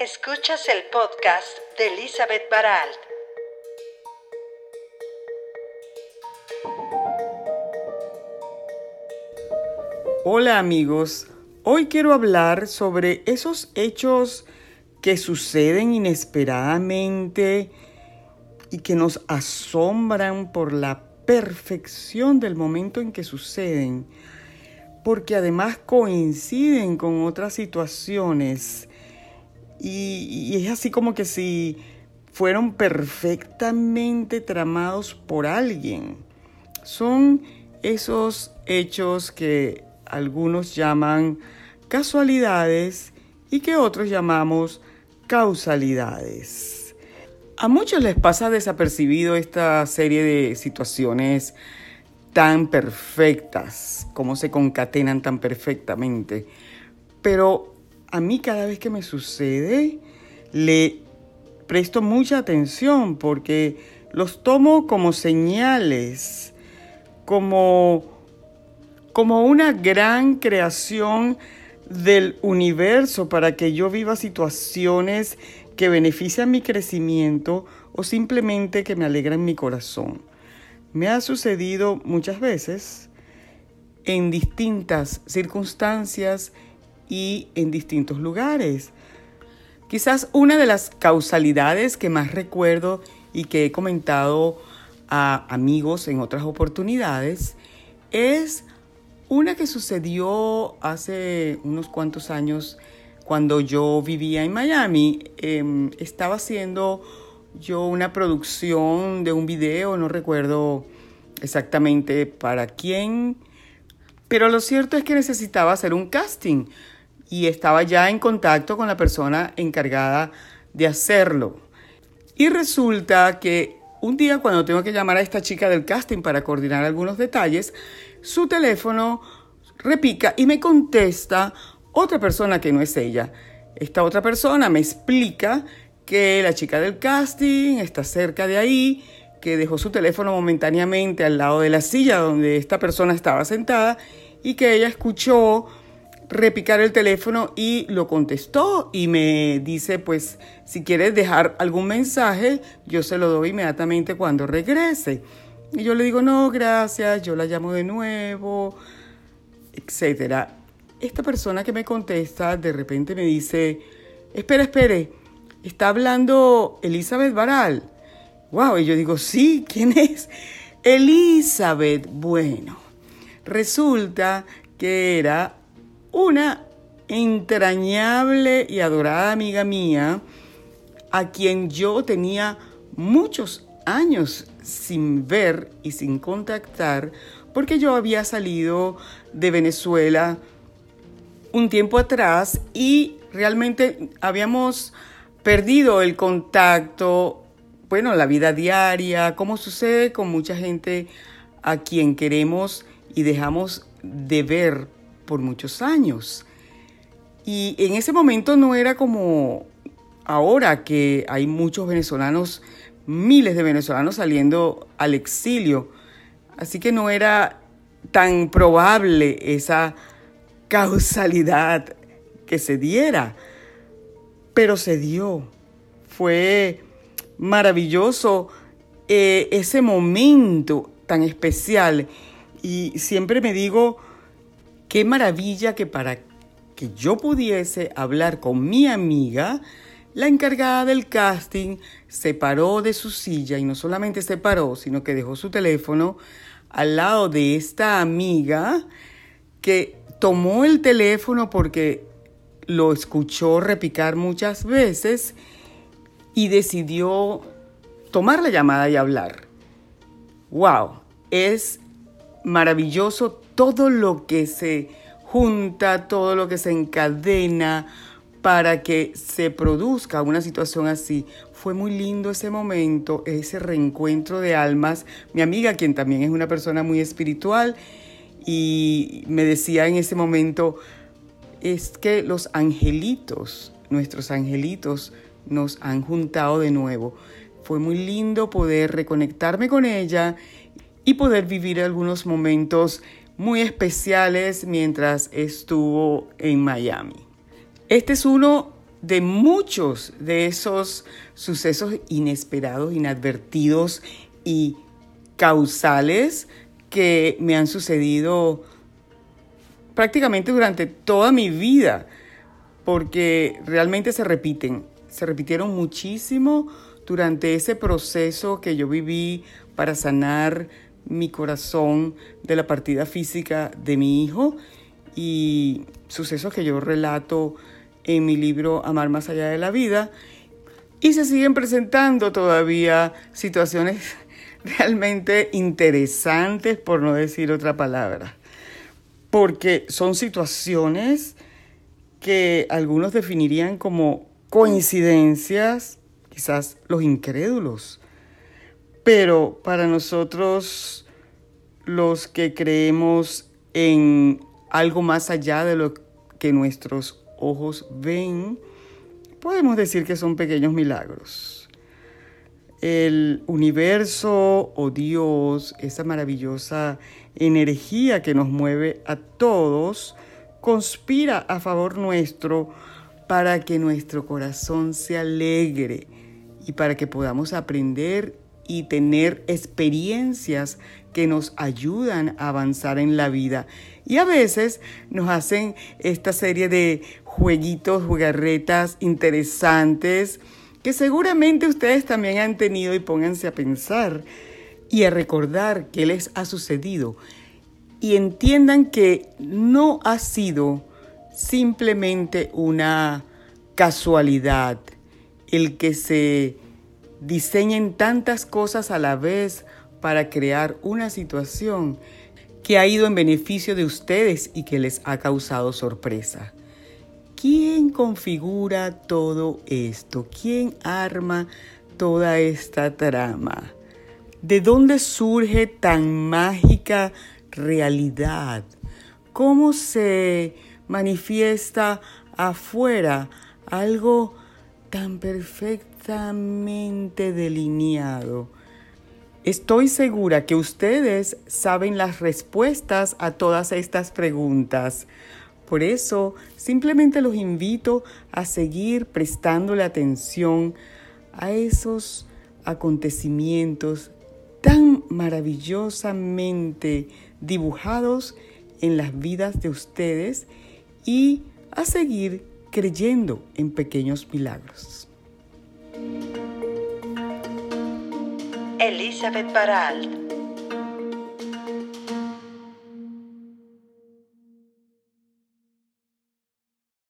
Escuchas el podcast de Elizabeth Baralt. Hola amigos, hoy quiero hablar sobre esos hechos que suceden inesperadamente y que nos asombran por la perfección del momento en que suceden, porque además coinciden con otras situaciones y, es así como que si fueron perfectamente tramados por alguien. Son esos hechos que algunos llaman casualidades y que otros llamamos causalidades. A muchos les pasa desapercibido esta serie de situaciones tan perfectas, como se concatenan tan perfectamente, pero a mí cada vez que me sucede, le presto mucha atención porque los tomo como señales, como, como una gran creación del universo para que yo viva situaciones que benefician mi crecimiento o simplemente que me alegran mi corazón. Me ha sucedido muchas veces en distintas circunstancias y en distintos lugares. Quizás una de las causalidades que más recuerdo y que he comentado a amigos en otras oportunidades es una que sucedió hace unos cuantos años cuando yo vivía en Miami. Em, estaba haciendo yo una producción de un video, no recuerdo exactamente para quién, pero lo cierto es que necesitaba hacer un casting y estaba ya en contacto con la persona encargada de hacerlo. Y resulta que un día cuando tengo que llamar a esta chica del casting para coordinar algunos detalles, su teléfono repica y me contesta otra persona que no es ella. Esta otra persona me explica que la chica del casting está cerca de ahí, que dejó su teléfono momentáneamente al lado de la silla donde esta persona estaba sentada y que ella escuchó repicar el teléfono y lo contestó y me dice, pues si quieres dejar algún mensaje, yo se lo doy inmediatamente cuando regrese. Y yo le digo, no, gracias, yo la llamo de nuevo, etcétera. Esta persona que me contesta de repente me dice, espera, espere, está hablando Elizabeth Baral. Wow, y yo digo, sí, ¿quién es? Elizabeth. Bueno, resulta que era una entrañable y adorada amiga mía, a quien yo tenía muchos años sin ver y sin contactar, porque yo había salido de Venezuela un tiempo atrás y realmente habíamos perdido el contacto, bueno, la vida diaria, como sucede con mucha gente a quien queremos y dejamos de ver por muchos años. Y en ese momento no era como ahora que hay muchos venezolanos, miles de venezolanos saliendo al exilio. Así que no era tan probable esa causalidad que se diera. Pero se dio. Fue maravilloso eh, ese momento tan especial. Y siempre me digo, Qué maravilla que para que yo pudiese hablar con mi amiga, la encargada del casting se paró de su silla y no solamente se paró, sino que dejó su teléfono al lado de esta amiga que tomó el teléfono porque lo escuchó repicar muchas veces y decidió tomar la llamada y hablar. ¡Wow! Es maravilloso todo lo que se junta, todo lo que se encadena para que se produzca una situación así. Fue muy lindo ese momento, ese reencuentro de almas. Mi amiga, quien también es una persona muy espiritual, y me decía en ese momento, es que los angelitos, nuestros angelitos, nos han juntado de nuevo. Fue muy lindo poder reconectarme con ella y poder vivir algunos momentos muy especiales mientras estuvo en Miami. Este es uno de muchos de esos sucesos inesperados, inadvertidos y causales que me han sucedido prácticamente durante toda mi vida, porque realmente se repiten, se repitieron muchísimo durante ese proceso que yo viví para sanar mi corazón de la partida física de mi hijo y sucesos que yo relato en mi libro Amar más allá de la vida. Y se siguen presentando todavía situaciones realmente interesantes, por no decir otra palabra, porque son situaciones que algunos definirían como coincidencias, quizás los incrédulos, pero para nosotros los que creemos en algo más allá de lo que nuestros ojos ven, podemos decir que son pequeños milagros. El universo o Dios, esa maravillosa energía que nos mueve a todos, conspira a favor nuestro para que nuestro corazón se alegre y para que podamos aprender y tener experiencias que nos ayudan a avanzar en la vida. Y a veces nos hacen esta serie de jueguitos, jugarretas interesantes que seguramente ustedes también han tenido y pónganse a pensar y a recordar qué les ha sucedido y entiendan que no ha sido simplemente una casualidad el que se diseñen tantas cosas a la vez para crear una situación que ha ido en beneficio de ustedes y que les ha causado sorpresa. ¿Quién configura todo esto? ¿Quién arma toda esta trama? ¿De dónde surge tan mágica realidad? ¿Cómo se manifiesta afuera algo tan perfectamente delineado? Estoy segura que ustedes saben las respuestas a todas estas preguntas. Por eso, simplemente los invito a seguir prestándole atención a esos acontecimientos tan maravillosamente dibujados en las vidas de ustedes y a seguir creyendo en pequeños milagros. Elizabeth Baralt